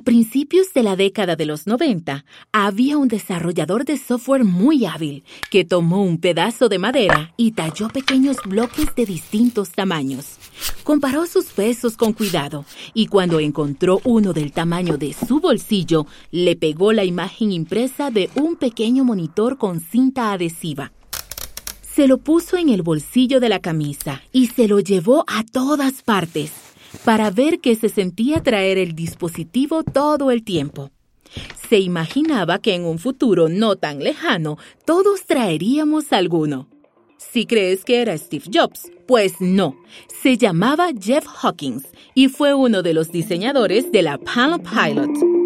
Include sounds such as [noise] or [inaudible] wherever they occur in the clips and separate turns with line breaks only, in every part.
A principios de la década de los 90, había un desarrollador de software muy hábil que tomó un pedazo de madera y talló pequeños bloques de distintos tamaños. Comparó sus pesos con cuidado y cuando encontró uno del tamaño de su bolsillo, le pegó la imagen impresa de un pequeño monitor con cinta adhesiva. Se lo puso en el bolsillo de la camisa y se lo llevó a todas partes para ver qué se sentía traer el dispositivo todo el tiempo. Se imaginaba que en un futuro no tan lejano todos traeríamos alguno. Si crees que era Steve Jobs, pues no, se llamaba Jeff Hawkins y fue uno de los diseñadores de la Palm Pilot.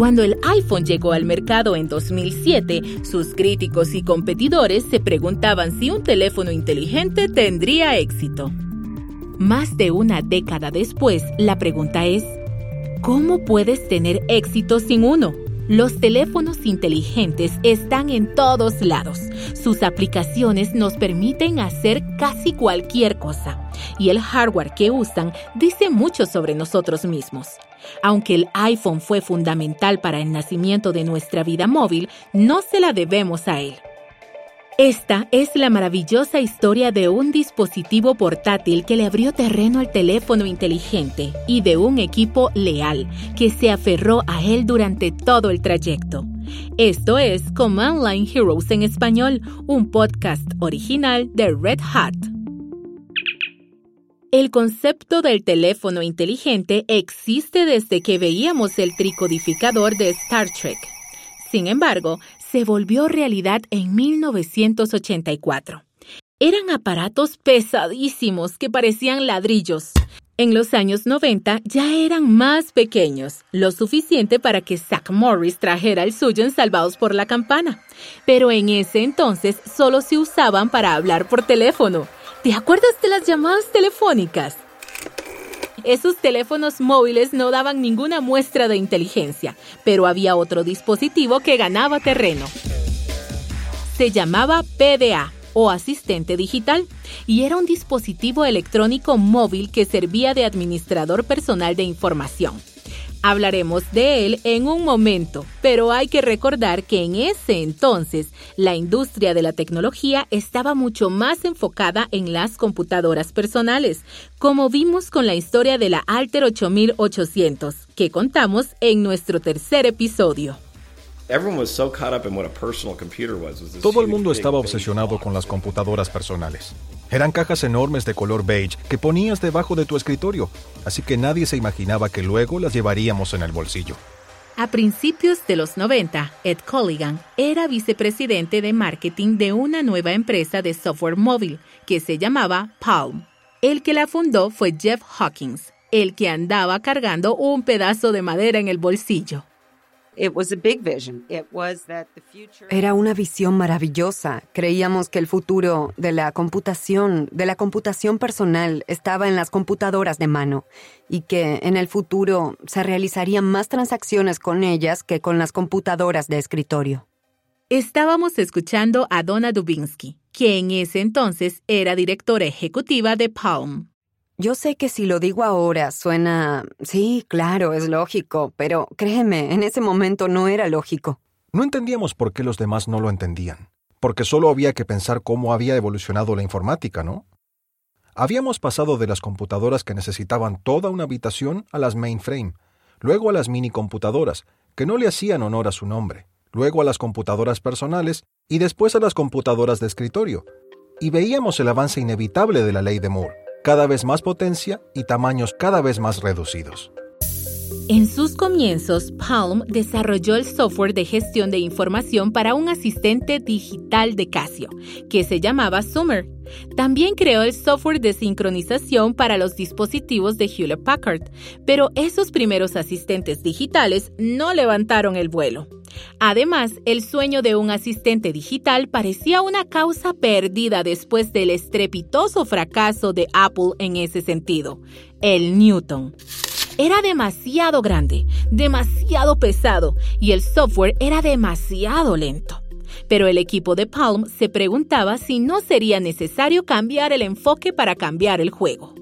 Cuando el iPhone llegó al mercado en 2007, sus críticos y competidores se preguntaban si un teléfono inteligente tendría éxito. Más de una década después, la pregunta es, ¿cómo puedes tener éxito sin uno? Los teléfonos inteligentes están en todos lados. Sus aplicaciones nos permiten hacer casi cualquier cosa. Y el hardware que usan dice mucho sobre nosotros mismos. Aunque el iPhone fue fundamental para el nacimiento de nuestra vida móvil, no se la debemos a él. Esta es la maravillosa historia de un dispositivo portátil que le abrió terreno al teléfono inteligente y de un equipo leal que se aferró a él durante todo el trayecto. Esto es Command Line Heroes en español, un podcast original de Red Hat. El concepto del teléfono inteligente existe desde que veíamos el tricodificador de Star Trek. Sin embargo, se volvió realidad en 1984. Eran aparatos pesadísimos que parecían ladrillos. En los años 90 ya eran más pequeños, lo suficiente para que Zach Morris trajera el suyo en Salvados por la Campana. Pero en ese entonces solo se usaban para hablar por teléfono. ¿Te acuerdas de las llamadas telefónicas? Esos teléfonos móviles no daban ninguna muestra de inteligencia, pero había otro dispositivo que ganaba terreno. Se llamaba PDA o asistente digital y era un dispositivo electrónico móvil que servía de administrador personal de información. Hablaremos de él en un momento, pero hay que recordar que en ese entonces la industria de la tecnología estaba mucho más enfocada en las computadoras personales, como vimos con la historia de la Alter 8800, que contamos en nuestro tercer episodio.
Todo el mundo estaba obsesionado con las computadoras personales. Eran cajas enormes de color beige que ponías debajo de tu escritorio, así que nadie se imaginaba que luego las llevaríamos en el bolsillo.
A principios de los 90, Ed Colligan era vicepresidente de marketing de una nueva empresa de software móvil que se llamaba Palm. El que la fundó fue Jeff Hawkins, el que andaba cargando un pedazo de madera en el bolsillo.
Era una visión maravillosa. Creíamos que el futuro de la computación, de la computación personal, estaba en las computadoras de mano y que en el futuro se realizarían más transacciones con ellas que con las computadoras de escritorio.
Estábamos escuchando a Donna Dubinsky, quien en ese entonces era directora ejecutiva de Palm.
Yo sé que si lo digo ahora suena... Sí, claro, es lógico, pero créeme, en ese momento no era lógico.
No entendíamos por qué los demás no lo entendían, porque solo había que pensar cómo había evolucionado la informática, ¿no? Habíamos pasado de las computadoras que necesitaban toda una habitación a las mainframe, luego a las mini computadoras, que no le hacían honor a su nombre, luego a las computadoras personales y después a las computadoras de escritorio. Y veíamos el avance inevitable de la ley de Moore cada vez más potencia y tamaños cada vez más reducidos.
En sus comienzos, Palm desarrolló el software de gestión de información para un asistente digital de Casio, que se llamaba Summer. También creó el software de sincronización para los dispositivos de Hewlett Packard, pero esos primeros asistentes digitales no levantaron el vuelo. Además, el sueño de un asistente digital parecía una causa perdida después del estrepitoso fracaso de Apple en ese sentido, el Newton. Era demasiado grande, demasiado pesado y el software era demasiado lento. Pero el equipo de Palm se preguntaba si no sería necesario cambiar el enfoque para cambiar el juego.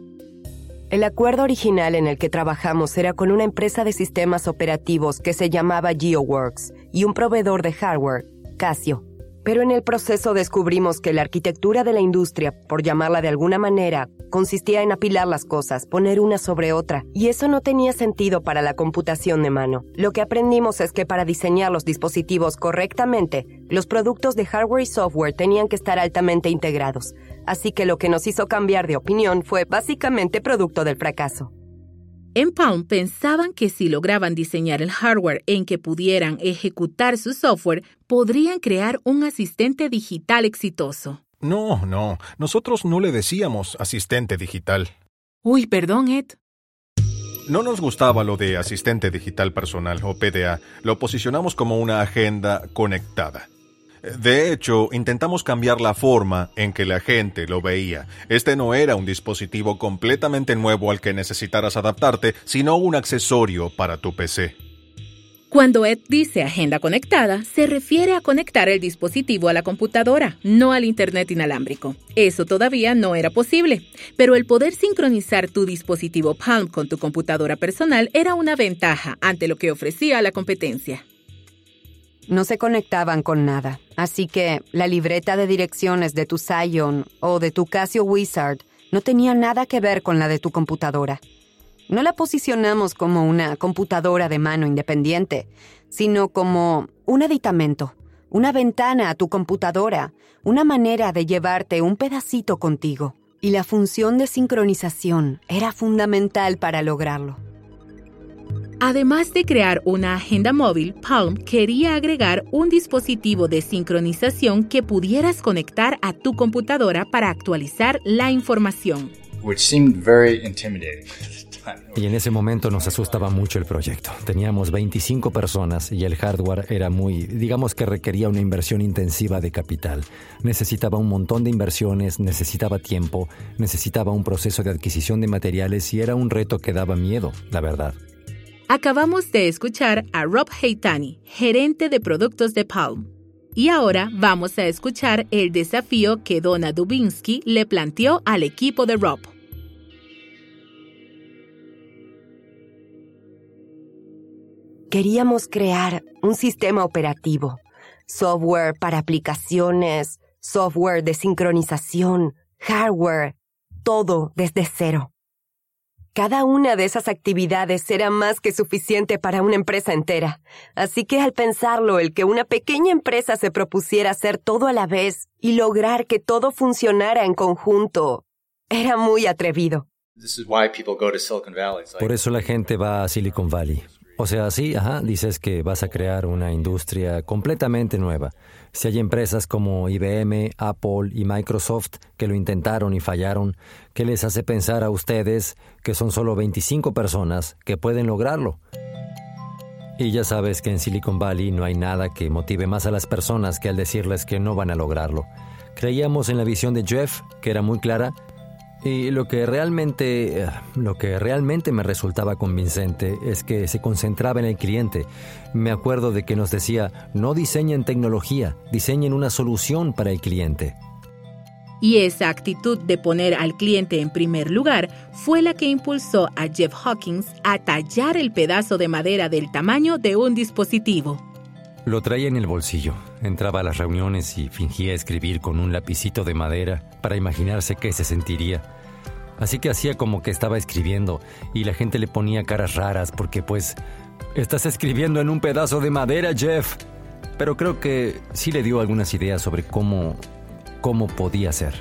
El acuerdo original en el que trabajamos era con una empresa de sistemas operativos que se llamaba GeoWorks y un proveedor de hardware, Casio. Pero en el proceso descubrimos que la arquitectura de la industria, por llamarla de alguna manera, consistía en apilar las cosas, poner una sobre otra, y eso no tenía sentido para la computación de mano. Lo que aprendimos es que para diseñar los dispositivos correctamente, los productos de hardware y software tenían que estar altamente integrados. Así que lo que nos hizo cambiar de opinión fue básicamente producto del fracaso.
En Palm pensaban que si lograban diseñar el hardware en que pudieran ejecutar su software, podrían crear un asistente digital exitoso.
No, no, nosotros no le decíamos asistente digital.
Uy, perdón, Ed.
No nos gustaba lo de asistente digital personal o PDA, lo posicionamos como una agenda conectada. De hecho, intentamos cambiar la forma en que la gente lo veía. Este no era un dispositivo completamente nuevo al que necesitaras adaptarte, sino un accesorio para tu PC.
Cuando Ed dice agenda conectada, se refiere a conectar el dispositivo a la computadora, no al Internet inalámbrico. Eso todavía no era posible, pero el poder sincronizar tu dispositivo Palm con tu computadora personal era una ventaja ante lo que ofrecía la competencia
no se conectaban con nada. Así que la libreta de direcciones de tu Scion o de tu Casio Wizard no tenía nada que ver con la de tu computadora. No la posicionamos como una computadora de mano independiente, sino como un aditamento, una ventana a tu computadora, una manera de llevarte un pedacito contigo. Y la función de sincronización era fundamental para lograrlo.
Además de crear una agenda móvil, Palm quería agregar un dispositivo de sincronización que pudieras conectar a tu computadora para actualizar la información.
Y en ese momento nos asustaba mucho el proyecto. Teníamos 25 personas y el hardware era muy, digamos que requería una inversión intensiva de capital. Necesitaba un montón de inversiones, necesitaba tiempo, necesitaba un proceso de adquisición de materiales y era un reto que daba miedo, la verdad.
Acabamos de escuchar a Rob Heitani, gerente de productos de Palm. Y ahora vamos a escuchar el desafío que Donna Dubinsky le planteó al equipo de Rob.
Queríamos crear un sistema operativo, software para aplicaciones, software de sincronización, hardware, todo desde cero. Cada una de esas actividades era más que suficiente para una empresa entera. Así que al pensarlo, el que una pequeña empresa se propusiera hacer todo a la vez y lograr que todo funcionara en conjunto, era muy atrevido.
Por eso la gente va a Silicon Valley. O sea, sí, ajá, dices que vas a crear una industria completamente nueva. Si hay empresas como IBM, Apple y Microsoft que lo intentaron y fallaron, ¿qué les hace pensar a ustedes que son solo 25 personas que pueden lograrlo? Y ya sabes que en Silicon Valley no hay nada que motive más a las personas que al decirles que no van a lograrlo. Creíamos en la visión de Jeff, que era muy clara, y lo que realmente eh, lo que realmente me resultaba convincente es que se concentraba en el cliente. Me acuerdo de que nos decía, "No diseñen tecnología, diseñen una solución para el cliente."
Y esa actitud de poner al cliente en primer lugar fue la que impulsó a Jeff Hawkins a tallar el pedazo de madera del tamaño de un dispositivo.
Lo traía en el bolsillo. Entraba a las reuniones y fingía escribir con un lapicito de madera para imaginarse qué se sentiría. Así que hacía como que estaba escribiendo y la gente le ponía caras raras porque pues estás escribiendo en un pedazo de madera, Jeff. Pero creo que sí le dio algunas ideas sobre cómo cómo podía ser.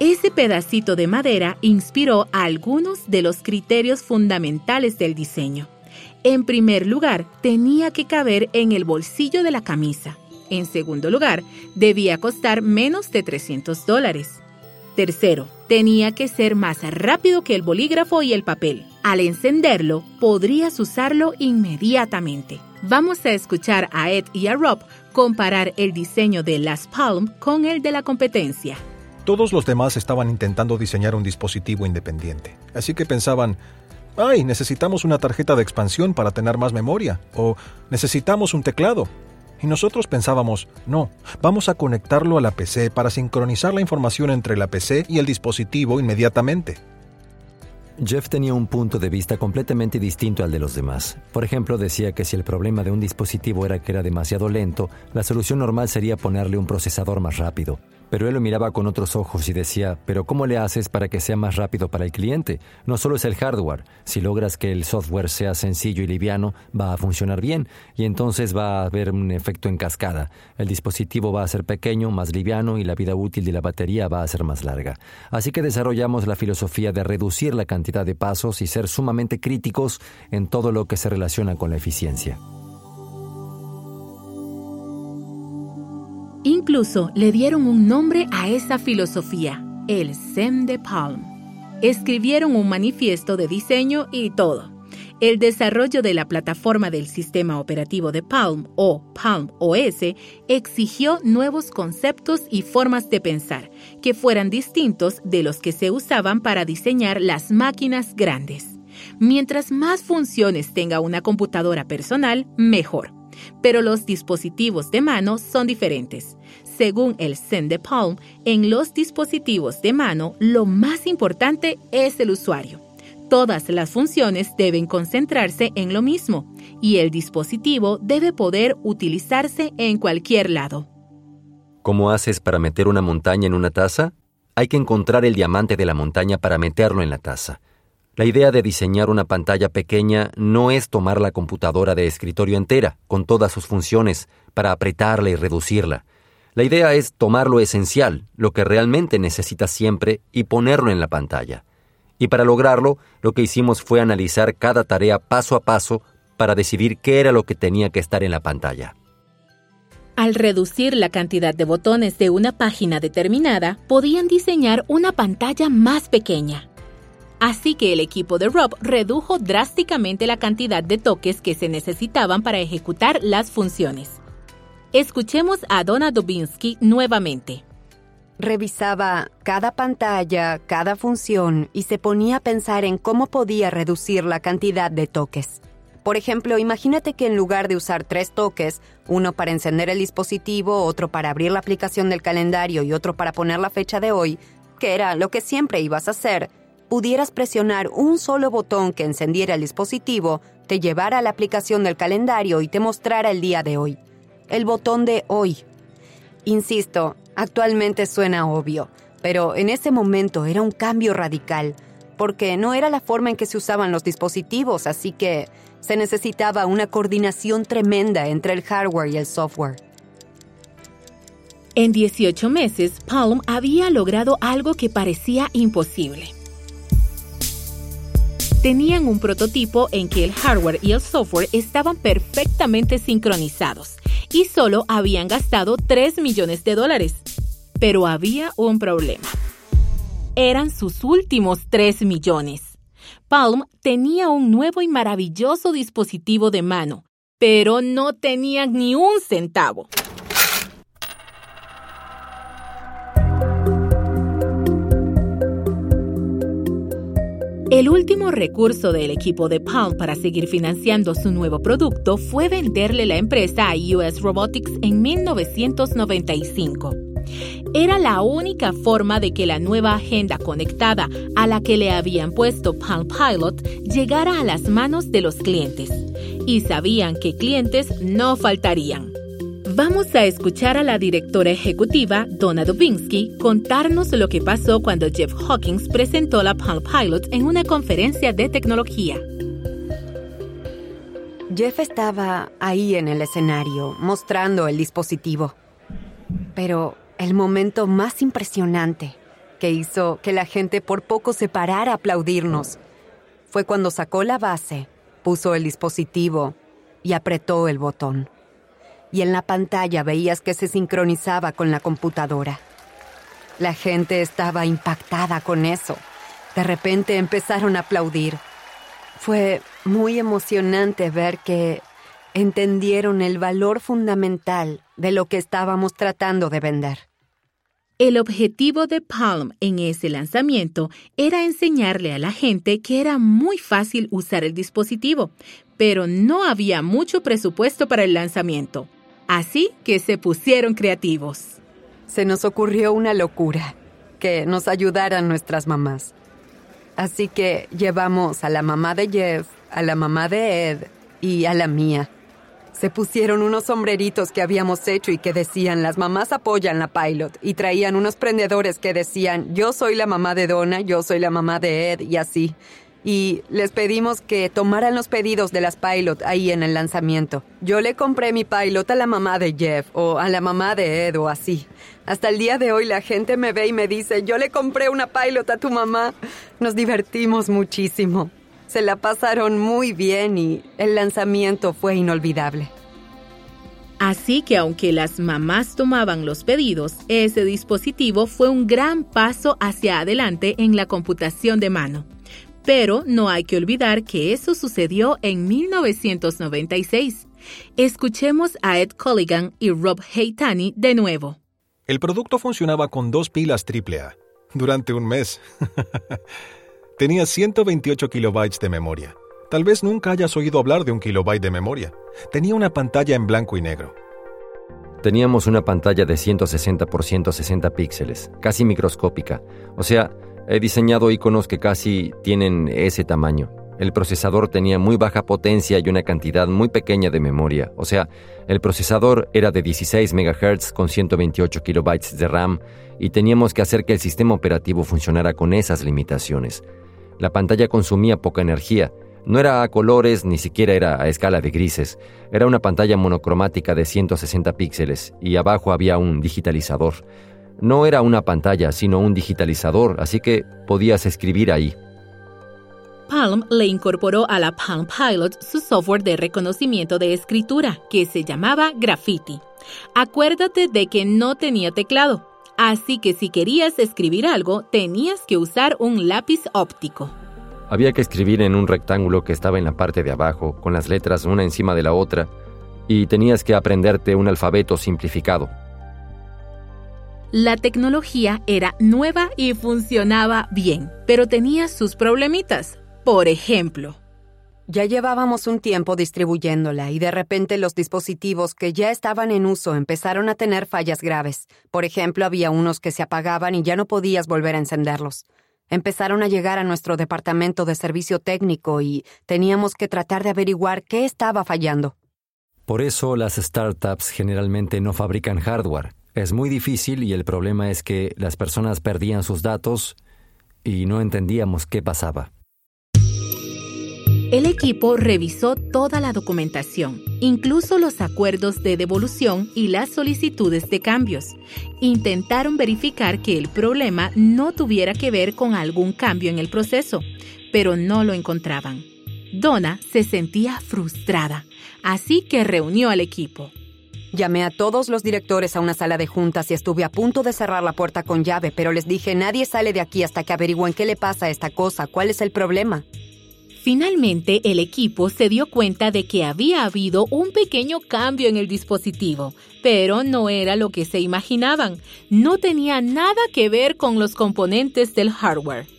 Ese pedacito de madera inspiró algunos de los criterios fundamentales del diseño. En primer lugar, tenía que caber en el bolsillo de la camisa. En segundo lugar, debía costar menos de 300 dólares. Tercero, tenía que ser más rápido que el bolígrafo y el papel. Al encenderlo, podrías usarlo inmediatamente. Vamos a escuchar a Ed y a Rob comparar el diseño de Las Palm con el de la competencia.
Todos los demás estaban intentando diseñar un dispositivo independiente, así que pensaban, ay, necesitamos una tarjeta de expansión para tener más memoria, o necesitamos un teclado. Y nosotros pensábamos, no, vamos a conectarlo a la PC para sincronizar la información entre la PC y el dispositivo inmediatamente.
Jeff tenía un punto de vista completamente distinto al de los demás. Por ejemplo, decía que si el problema de un dispositivo era que era demasiado lento, la solución normal sería ponerle un procesador más rápido. Pero él lo miraba con otros ojos y decía, pero ¿cómo le haces para que sea más rápido para el cliente? No solo es el hardware, si logras que el software sea sencillo y liviano, va a funcionar bien y entonces va a haber un efecto en cascada. El dispositivo va a ser pequeño, más liviano y la vida útil de la batería va a ser más larga. Así que desarrollamos la filosofía de reducir la cantidad de pasos y ser sumamente críticos en todo lo que se relaciona con la eficiencia.
Incluso le dieron un nombre a esa filosofía, el SEM de Palm. Escribieron un manifiesto de diseño y todo. El desarrollo de la plataforma del sistema operativo de Palm o Palm OS exigió nuevos conceptos y formas de pensar que fueran distintos de los que se usaban para diseñar las máquinas grandes. Mientras más funciones tenga una computadora personal, mejor pero los dispositivos de mano son diferentes. Según el Zen de Palm, en los dispositivos de mano lo más importante es el usuario. Todas las funciones deben concentrarse en lo mismo y el dispositivo debe poder utilizarse en cualquier lado.
¿Cómo haces para meter una montaña en una taza? Hay que encontrar el diamante de la montaña para meterlo en la taza. La idea de diseñar una pantalla pequeña no es tomar la computadora de escritorio entera, con todas sus funciones, para apretarla y reducirla. La idea es tomar lo esencial, lo que realmente necesitas siempre, y ponerlo en la pantalla. Y para lograrlo, lo que hicimos fue analizar cada tarea paso a paso para decidir qué era lo que tenía que estar en la pantalla.
Al reducir la cantidad de botones de una página determinada, podían diseñar una pantalla más pequeña. Así que el equipo de Rob redujo drásticamente la cantidad de toques que se necesitaban para ejecutar las funciones. Escuchemos a Donna Dubinsky nuevamente.
Revisaba cada pantalla, cada función y se ponía a pensar en cómo podía reducir la cantidad de toques. Por ejemplo, imagínate que en lugar de usar tres toques, uno para encender el dispositivo, otro para abrir la aplicación del calendario y otro para poner la fecha de hoy, que era lo que siempre ibas a hacer, pudieras presionar un solo botón que encendiera el dispositivo, te llevara a la aplicación del calendario y te mostrara el día de hoy. El botón de hoy. Insisto, actualmente suena obvio, pero en ese momento era un cambio radical, porque no era la forma en que se usaban los dispositivos, así que se necesitaba una coordinación tremenda entre el hardware y el software.
En 18 meses, Palm había logrado algo que parecía imposible tenían un prototipo en que el hardware y el software estaban perfectamente sincronizados y solo habían gastado 3 millones de dólares. Pero había un problema. Eran sus últimos 3 millones. Palm tenía un nuevo y maravilloso dispositivo de mano, pero no tenía ni un centavo. El último recurso del equipo de Palm para seguir financiando su nuevo producto fue venderle la empresa a US Robotics en 1995. Era la única forma de que la nueva agenda conectada a la que le habían puesto Palm Pilot llegara a las manos de los clientes. Y sabían que clientes no faltarían. Vamos a escuchar a la directora ejecutiva, Donna Dubinsky, contarnos lo que pasó cuando Jeff Hawkins presentó la Palm Pilot en una conferencia de tecnología.
Jeff estaba ahí en el escenario, mostrando el dispositivo. Pero el momento más impresionante que hizo que la gente por poco se parara a aplaudirnos fue cuando sacó la base, puso el dispositivo y apretó el botón y en la pantalla veías que se sincronizaba con la computadora. La gente estaba impactada con eso. De repente empezaron a aplaudir. Fue muy emocionante ver que entendieron el valor fundamental de lo que estábamos tratando de vender.
El objetivo de Palm en ese lanzamiento era enseñarle a la gente que era muy fácil usar el dispositivo, pero no había mucho presupuesto para el lanzamiento. Así que se pusieron creativos.
Se nos ocurrió una locura, que nos ayudaran nuestras mamás. Así que llevamos a la mamá de Jeff, a la mamá de Ed y a la mía. Se pusieron unos sombreritos que habíamos hecho y que decían las mamás apoyan la pilot y traían unos prendedores que decían yo soy la mamá de Donna, yo soy la mamá de Ed y así y les pedimos que tomaran los pedidos de las pilot ahí en el lanzamiento. Yo le compré mi pilot a la mamá de Jeff o a la mamá de Ed o así. Hasta el día de hoy la gente me ve y me dice, yo le compré una pilot a tu mamá. Nos divertimos muchísimo. Se la pasaron muy bien y el lanzamiento fue inolvidable.
Así que aunque las mamás tomaban los pedidos, ese dispositivo fue un gran paso hacia adelante en la computación de mano. Pero no hay que olvidar que eso sucedió en 1996. Escuchemos a Ed Colligan y Rob Heitani de nuevo.
El producto funcionaba con dos pilas AAA durante un mes. [laughs] Tenía 128 kilobytes de memoria. Tal vez nunca hayas oído hablar de un kilobyte de memoria. Tenía una pantalla en blanco y negro.
Teníamos una pantalla de 160 por 160 píxeles, casi microscópica. O sea, He diseñado iconos que casi tienen ese tamaño. El procesador tenía muy baja potencia y una cantidad muy pequeña de memoria. O sea, el procesador era de 16 MHz con 128 KB de RAM y teníamos que hacer que el sistema operativo funcionara con esas limitaciones. La pantalla consumía poca energía. No era a colores, ni siquiera era a escala de grises. Era una pantalla monocromática de 160 píxeles y abajo había un digitalizador. No era una pantalla, sino un digitalizador, así que podías escribir ahí.
Palm le incorporó a la Palm Pilot su software de reconocimiento de escritura, que se llamaba Graffiti. Acuérdate de que no tenía teclado, así que si querías escribir algo, tenías que usar un lápiz óptico.
Había que escribir en un rectángulo que estaba en la parte de abajo, con las letras una encima de la otra, y tenías que aprenderte un alfabeto simplificado.
La tecnología era nueva y funcionaba bien, pero tenía sus problemitas. Por ejemplo,
ya llevábamos un tiempo distribuyéndola y de repente los dispositivos que ya estaban en uso empezaron a tener fallas graves. Por ejemplo, había unos que se apagaban y ya no podías volver a encenderlos. Empezaron a llegar a nuestro departamento de servicio técnico y teníamos que tratar de averiguar qué estaba fallando.
Por eso las startups generalmente no fabrican hardware, es muy difícil y el problema es que las personas perdían sus datos y no entendíamos qué pasaba.
El equipo revisó toda la documentación, incluso los acuerdos de devolución y las solicitudes de cambios. Intentaron verificar que el problema no tuviera que ver con algún cambio en el proceso, pero no lo encontraban. Donna se sentía frustrada, así que reunió al equipo.
Llamé a todos los directores a una sala de juntas y estuve a punto de cerrar la puerta con llave, pero les dije, nadie sale de aquí hasta que averigüen qué le pasa a esta cosa, cuál es el problema.
Finalmente, el equipo se dio cuenta de que había habido un pequeño cambio en el dispositivo, pero no era lo que se imaginaban. No tenía nada que ver con los componentes del hardware.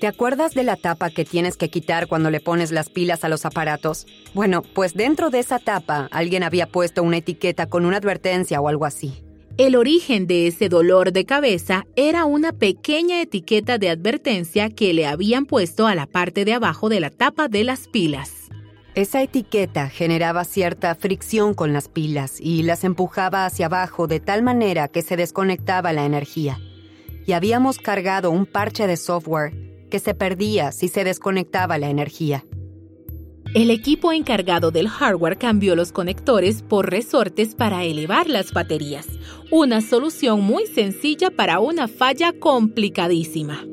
¿Te acuerdas de la tapa que tienes que quitar cuando le pones las pilas a los aparatos? Bueno, pues dentro de esa tapa alguien había puesto una etiqueta con una advertencia o algo así.
El origen de ese dolor de cabeza era una pequeña etiqueta de advertencia que le habían puesto a la parte de abajo de la tapa de las pilas.
Esa etiqueta generaba cierta fricción con las pilas y las empujaba hacia abajo de tal manera que se desconectaba la energía. Y habíamos cargado un parche de software que se perdía si se desconectaba la energía.
El equipo encargado del hardware cambió los conectores por resortes para elevar las baterías, una solución muy sencilla para una falla complicadísima.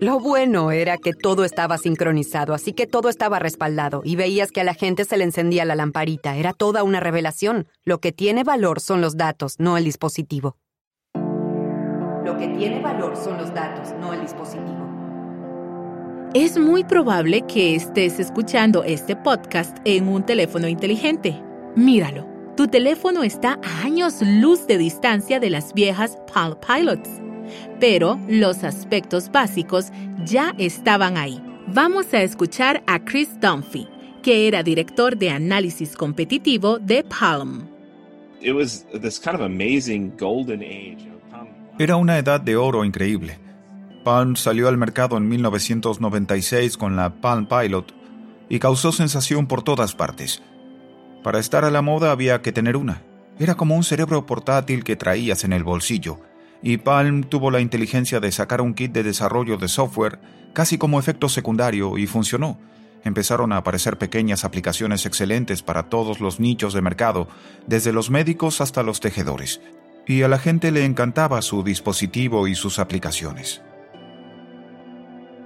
Lo bueno era que todo estaba sincronizado, así que todo estaba respaldado y veías que a la gente se le encendía la lamparita. Era toda una revelación. Lo que tiene valor son los datos, no el dispositivo. Lo que tiene valor son los datos, no el dispositivo.
Es muy probable que estés escuchando este podcast en un teléfono inteligente. Míralo, tu teléfono está a años luz de distancia de las viejas Palm Pilots. Pero los aspectos básicos ya estaban ahí. Vamos a escuchar a Chris Dunphy, que era director de análisis competitivo de Palm.
Era una edad de oro increíble. Palm salió al mercado en 1996 con la Palm Pilot y causó sensación por todas partes. Para estar a la moda había que tener una. Era como un cerebro portátil que traías en el bolsillo, y Palm tuvo la inteligencia de sacar un kit de desarrollo de software casi como efecto secundario y funcionó. Empezaron a aparecer pequeñas aplicaciones excelentes para todos los nichos de mercado, desde los médicos hasta los tejedores, y a la gente le encantaba su dispositivo y sus aplicaciones.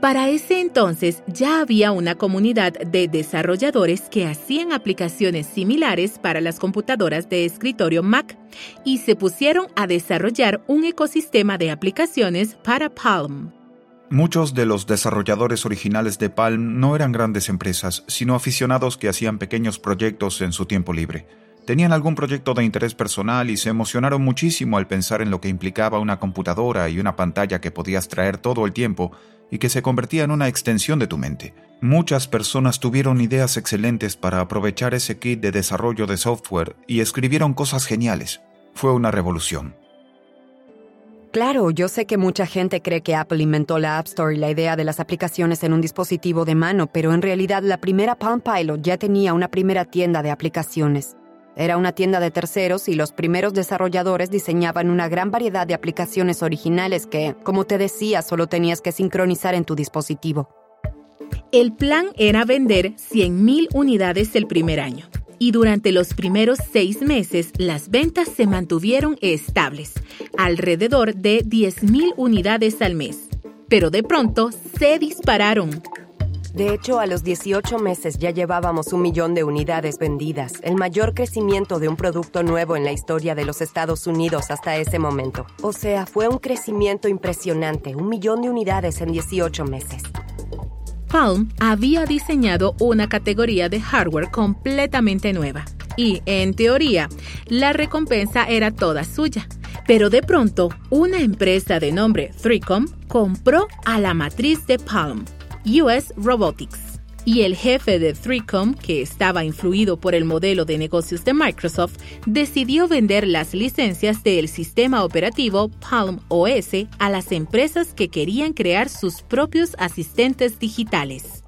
Para ese entonces ya había una comunidad de desarrolladores que hacían aplicaciones similares para las computadoras de escritorio Mac y se pusieron a desarrollar un ecosistema de aplicaciones para Palm.
Muchos de los desarrolladores originales de Palm no eran grandes empresas, sino aficionados que hacían pequeños proyectos en su tiempo libre. Tenían algún proyecto de interés personal y se emocionaron muchísimo al pensar en lo que implicaba una computadora y una pantalla que podías traer todo el tiempo y que se convertía en una extensión de tu mente. Muchas personas tuvieron ideas excelentes para aprovechar ese kit de desarrollo de software y escribieron cosas geniales. Fue una revolución.
Claro, yo sé que mucha gente cree que Apple inventó la App Store y la idea de las aplicaciones en un dispositivo de mano, pero en realidad la primera Palm Pilot ya tenía una primera tienda de aplicaciones. Era una tienda de terceros y los primeros desarrolladores diseñaban una gran variedad de aplicaciones originales que, como te decía, solo tenías que sincronizar en tu dispositivo.
El plan era vender 100.000 unidades el primer año. Y durante los primeros seis meses, las ventas se mantuvieron estables, alrededor de 10.000 unidades al mes. Pero de pronto se dispararon.
De hecho, a los 18 meses ya llevábamos un millón de unidades vendidas, el mayor crecimiento de un producto nuevo en la historia de los Estados Unidos hasta ese momento. O sea, fue un crecimiento impresionante, un millón de unidades en 18 meses.
Palm había diseñado una categoría de hardware completamente nueva y, en teoría, la recompensa era toda suya. Pero de pronto, una empresa de nombre 3Com compró a la matriz de Palm US Robotics. Y el jefe de 3Com, que estaba influido por el modelo de negocios de Microsoft, decidió vender las licencias del sistema operativo Palm OS a las empresas que querían crear sus propios asistentes digitales.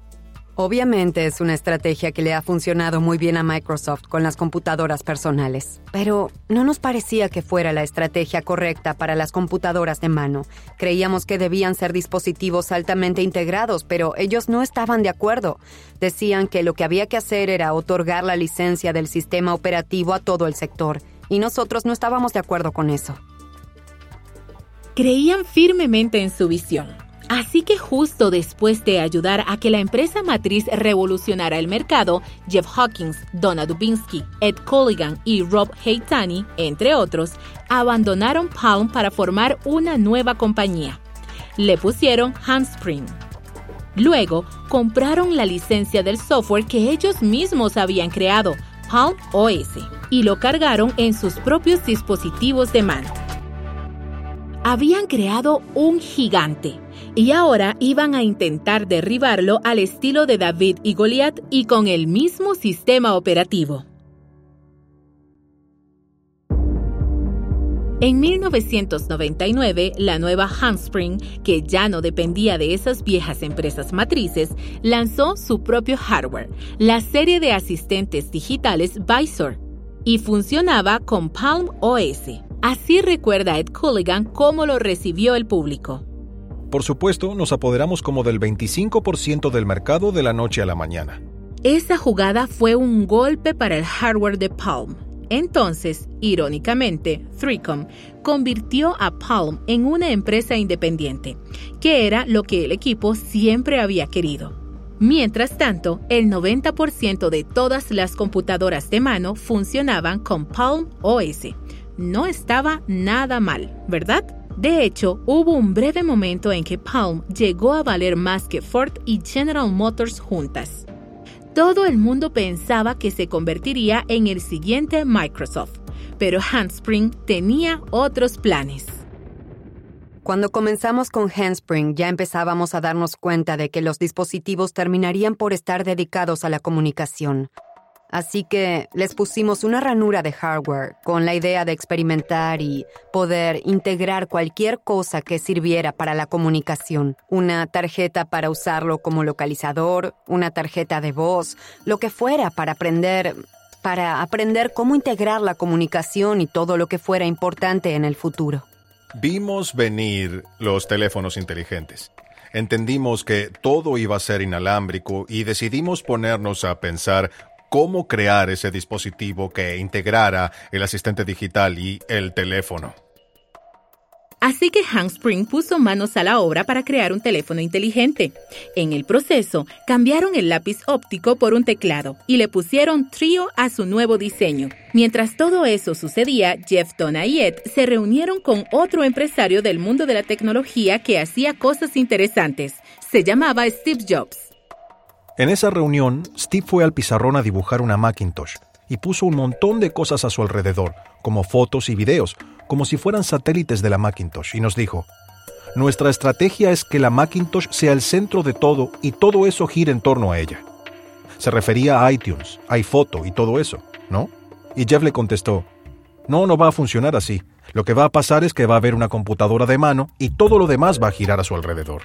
Obviamente es una estrategia que le ha funcionado muy bien a Microsoft con las computadoras personales, pero no nos parecía que fuera la estrategia correcta para las computadoras de mano. Creíamos que debían ser dispositivos altamente integrados, pero ellos no estaban de acuerdo. Decían que lo que había que hacer era otorgar la licencia del sistema operativo a todo el sector, y nosotros no estábamos de acuerdo con eso.
Creían firmemente en su visión Así que justo después de ayudar a que la empresa matriz revolucionara el mercado, Jeff Hawkins, Donna Dubinsky, Ed Colligan y Rob Haitani, entre otros, abandonaron Palm para formar una nueva compañía. Le pusieron Handspring. Luego, compraron la licencia del software que ellos mismos habían creado, Palm OS, y lo cargaron en sus propios dispositivos de mano. Habían creado un gigante y ahora iban a intentar derribarlo al estilo de David y Goliath y con el mismo sistema operativo. En 1999, la nueva Handspring, que ya no dependía de esas viejas empresas matrices, lanzó su propio hardware, la serie de asistentes digitales Visor, y funcionaba con Palm OS. Así recuerda Ed Culligan cómo lo recibió el público.
Por supuesto, nos apoderamos como del 25% del mercado de la noche a la mañana.
Esa jugada fue un golpe para el hardware de Palm. Entonces, irónicamente, 3Com convirtió a Palm en una empresa independiente, que era lo que el equipo siempre había querido. Mientras tanto, el 90% de todas las computadoras de mano funcionaban con Palm OS. No estaba nada mal, ¿verdad? De hecho, hubo un breve momento en que Palm llegó a valer más que Ford y General Motors juntas. Todo el mundo pensaba que se convertiría en el siguiente Microsoft, pero Handspring tenía otros planes.
Cuando comenzamos con Handspring ya empezábamos a darnos cuenta de que los dispositivos terminarían por estar dedicados a la comunicación. Así que les pusimos una ranura de hardware con la idea de experimentar y poder integrar cualquier cosa que sirviera para la comunicación. Una tarjeta para usarlo como localizador, una tarjeta de voz, lo que fuera para aprender para aprender cómo integrar la comunicación y todo lo que fuera importante en el futuro.
Vimos venir los teléfonos inteligentes. Entendimos que todo iba a ser inalámbrico y decidimos ponernos a pensar cómo crear ese dispositivo que integrara el asistente digital y el teléfono.
Así que Hank Spring puso manos a la obra para crear un teléfono inteligente. En el proceso, cambiaron el lápiz óptico por un teclado y le pusieron Trio a su nuevo diseño. Mientras todo eso sucedía, Jeff Ed se reunieron con otro empresario del mundo de la tecnología que hacía cosas interesantes. Se llamaba Steve Jobs.
En esa reunión, Steve fue al pizarrón a dibujar una Macintosh y puso un montón de cosas a su alrededor, como fotos y videos, como si fueran satélites de la Macintosh, y nos dijo, Nuestra estrategia es que la Macintosh sea el centro de todo y todo eso gire en torno a ella. Se refería a iTunes, iPhoto y todo eso, ¿no? Y Jeff le contestó, No, no va a funcionar así. Lo que va a pasar es que va a haber una computadora de mano y todo lo demás va a girar a su alrededor.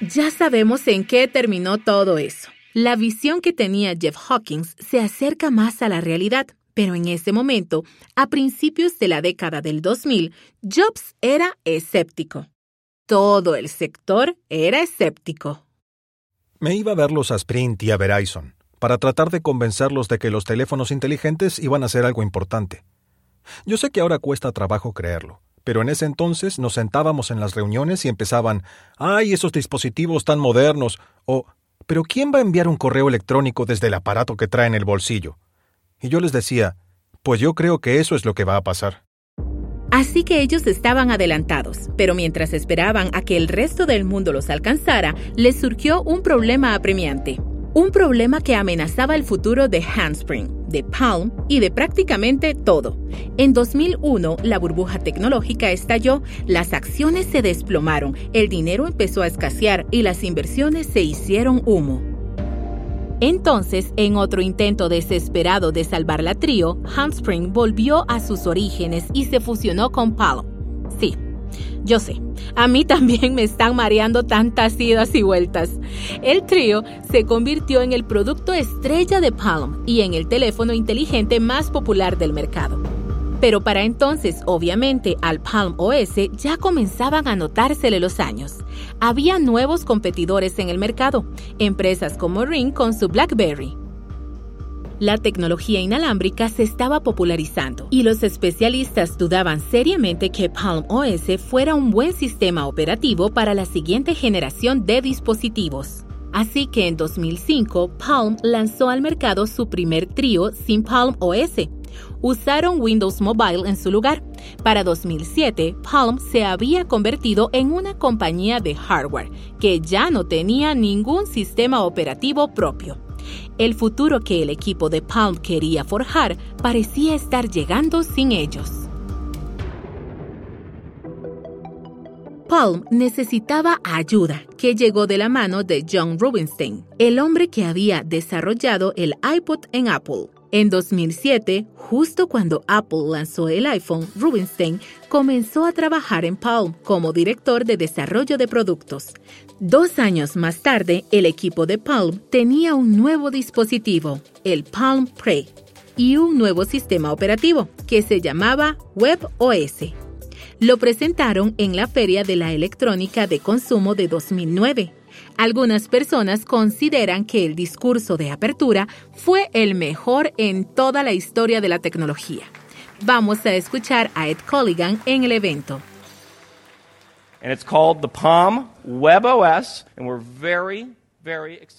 Ya sabemos en qué terminó todo eso. La visión que tenía Jeff Hawkins se acerca más a la realidad. Pero en ese momento, a principios de la década del 2000, Jobs era escéptico. Todo el sector era escéptico.
Me iba a verlos a Sprint y a Verizon para tratar de convencerlos de que los teléfonos inteligentes iban a ser algo importante. Yo sé que ahora cuesta trabajo creerlo, pero en ese entonces nos sentábamos en las reuniones y empezaban, ¡ay, esos dispositivos tan modernos! o ¿pero quién va a enviar un correo electrónico desde el aparato que trae en el bolsillo? Y yo les decía, pues yo creo que eso es lo que va a pasar.
Así que ellos estaban adelantados, pero mientras esperaban a que el resto del mundo los alcanzara, les surgió un problema apremiante. Un problema que amenazaba el futuro de Handspring, de Palm y de prácticamente todo. En 2001, la burbuja tecnológica estalló, las acciones se desplomaron, el dinero empezó a escasear y las inversiones se hicieron humo. Entonces, en otro intento desesperado de salvar la trío, Handspring volvió a sus orígenes y se fusionó con Palm. Yo sé, a mí también me están mareando tantas idas y vueltas. El trío se convirtió en el producto estrella de Palm y en el teléfono inteligente más popular del mercado. Pero para entonces, obviamente, al Palm OS ya comenzaban a notársele los años. Había nuevos competidores en el mercado, empresas como Ring con su BlackBerry. La tecnología inalámbrica se estaba popularizando y los especialistas dudaban seriamente que Palm OS fuera un buen sistema operativo para la siguiente generación de dispositivos. Así que en 2005, Palm lanzó al mercado su primer trío sin Palm OS, usaron Windows Mobile en su lugar. Para 2007, Palm se había convertido en una compañía de hardware que ya no tenía ningún sistema operativo propio. El futuro que el equipo de Palm quería forjar parecía estar llegando sin ellos. Palm necesitaba ayuda, que llegó de la mano de John Rubinstein, el hombre que había desarrollado el iPod en Apple. En 2007, justo cuando Apple lanzó el iPhone, Rubinstein comenzó a trabajar en Palm como director de desarrollo de productos. Dos años más tarde, el equipo de Palm tenía un nuevo dispositivo, el Palm Pre, y un nuevo sistema operativo que se llamaba WebOS. Lo presentaron en la Feria de la Electrónica de Consumo de 2009 algunas personas consideran que el discurso de apertura fue el mejor en toda la historia de la tecnología. Vamos a escuchar a Ed Colligan en el evento.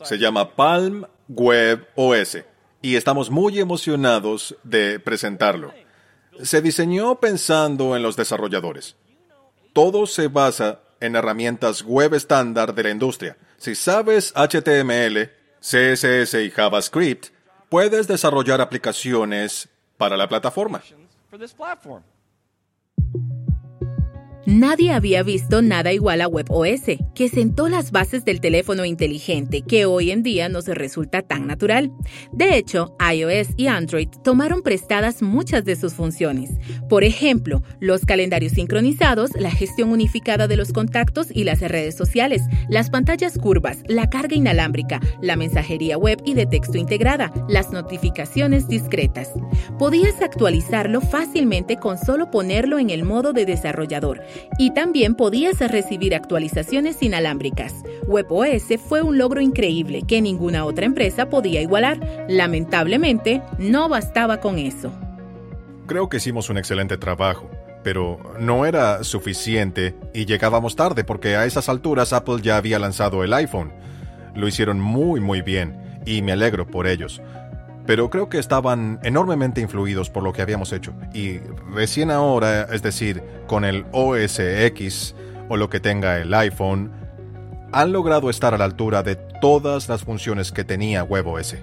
Se llama Palm Web OS y estamos muy emocionados de presentarlo. Se diseñó pensando en los desarrolladores. Todo se basa en herramientas web estándar de la industria. Si sabes HTML, CSS y JavaScript, puedes desarrollar aplicaciones para la plataforma.
Nadie había visto nada igual a WebOS, que sentó las bases del teléfono inteligente que hoy en día nos resulta tan natural. De hecho, iOS y Android tomaron prestadas muchas de sus funciones. Por ejemplo, los calendarios sincronizados, la gestión unificada de los contactos y las redes sociales, las pantallas curvas, la carga inalámbrica, la mensajería web y de texto integrada, las notificaciones discretas. Podías actualizarlo fácilmente con solo ponerlo en el modo de desarrollador y también podías recibir actualizaciones inalámbricas. WebOS fue un logro increíble que ninguna otra empresa podía igualar. Lamentablemente, no bastaba con eso.
Creo que hicimos un excelente trabajo, pero no era suficiente y llegábamos tarde porque a esas alturas Apple ya había lanzado el iPhone. Lo hicieron muy muy bien y me alegro por ellos pero creo que estaban enormemente influidos por lo que habíamos hecho. Y recién ahora, es decir, con el OS X o lo que tenga el iPhone, han logrado estar a la altura de todas las funciones que tenía WebOS.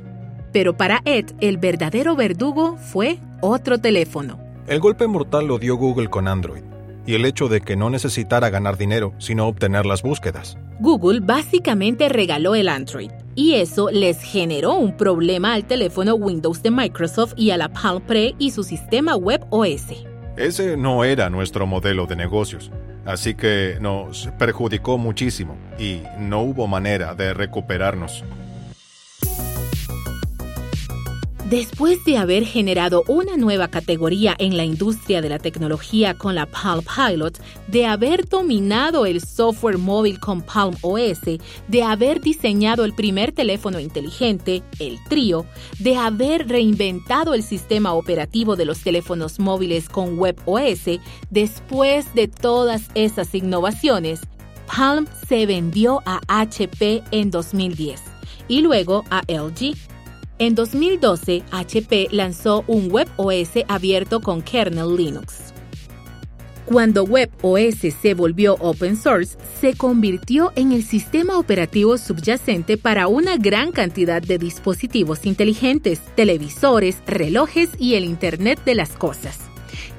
Pero para Ed, el verdadero verdugo fue otro teléfono.
El golpe mortal lo dio Google con Android y el hecho de que no necesitara ganar dinero, sino obtener las búsquedas.
Google básicamente regaló el Android y eso les generó un problema al teléfono Windows de Microsoft y a la Palm Pre y su sistema web OS.
Ese no era nuestro modelo de negocios, así que nos perjudicó muchísimo y no hubo manera de recuperarnos.
Después de haber generado una nueva categoría en la industria de la tecnología con la Palm Pilot, de haber dominado el software móvil con Palm OS, de haber diseñado el primer teléfono inteligente, el Trio, de haber reinventado el sistema operativo de los teléfonos móviles con WebOS, después de todas esas innovaciones, Palm se vendió a HP en 2010 y luego a LG en 2012, HP lanzó un WebOS abierto con kernel Linux. Cuando WebOS se volvió open source, se convirtió en el sistema operativo subyacente para una gran cantidad de dispositivos inteligentes, televisores, relojes y el Internet de las Cosas.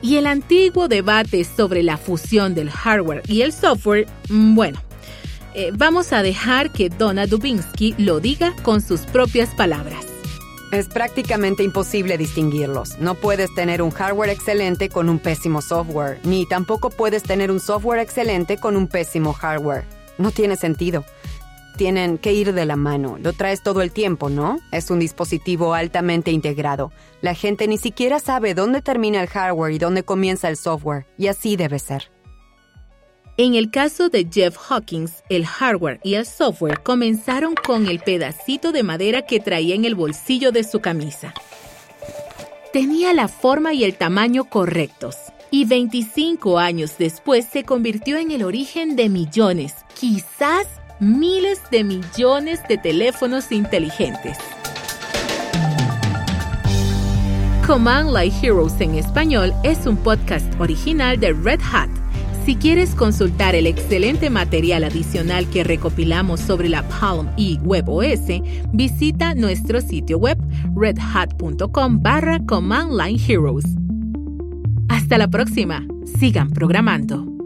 Y el antiguo debate sobre la fusión del hardware y el software, mm, bueno, eh, vamos a dejar que Donna Dubinsky lo diga con sus propias palabras.
Es prácticamente imposible distinguirlos. No puedes tener un hardware excelente con un pésimo software, ni tampoco puedes tener un software excelente con un pésimo hardware. No tiene sentido. Tienen que ir de la mano. Lo traes todo el tiempo, ¿no? Es un dispositivo altamente integrado. La gente ni siquiera sabe dónde termina el hardware y dónde comienza el software, y así debe ser.
En el caso de Jeff Hawkins, el hardware y el software comenzaron con el pedacito de madera que traía en el bolsillo de su camisa. Tenía la forma y el tamaño correctos, y 25 años después se convirtió en el origen de millones, quizás miles de millones de teléfonos inteligentes. Command Line Heroes en español es un podcast original de Red Hat si quieres consultar el excelente material adicional que recopilamos sobre la Palm y WebOS, visita nuestro sitio web redhat.com barra Command Line Heroes. Hasta la próxima. Sigan programando.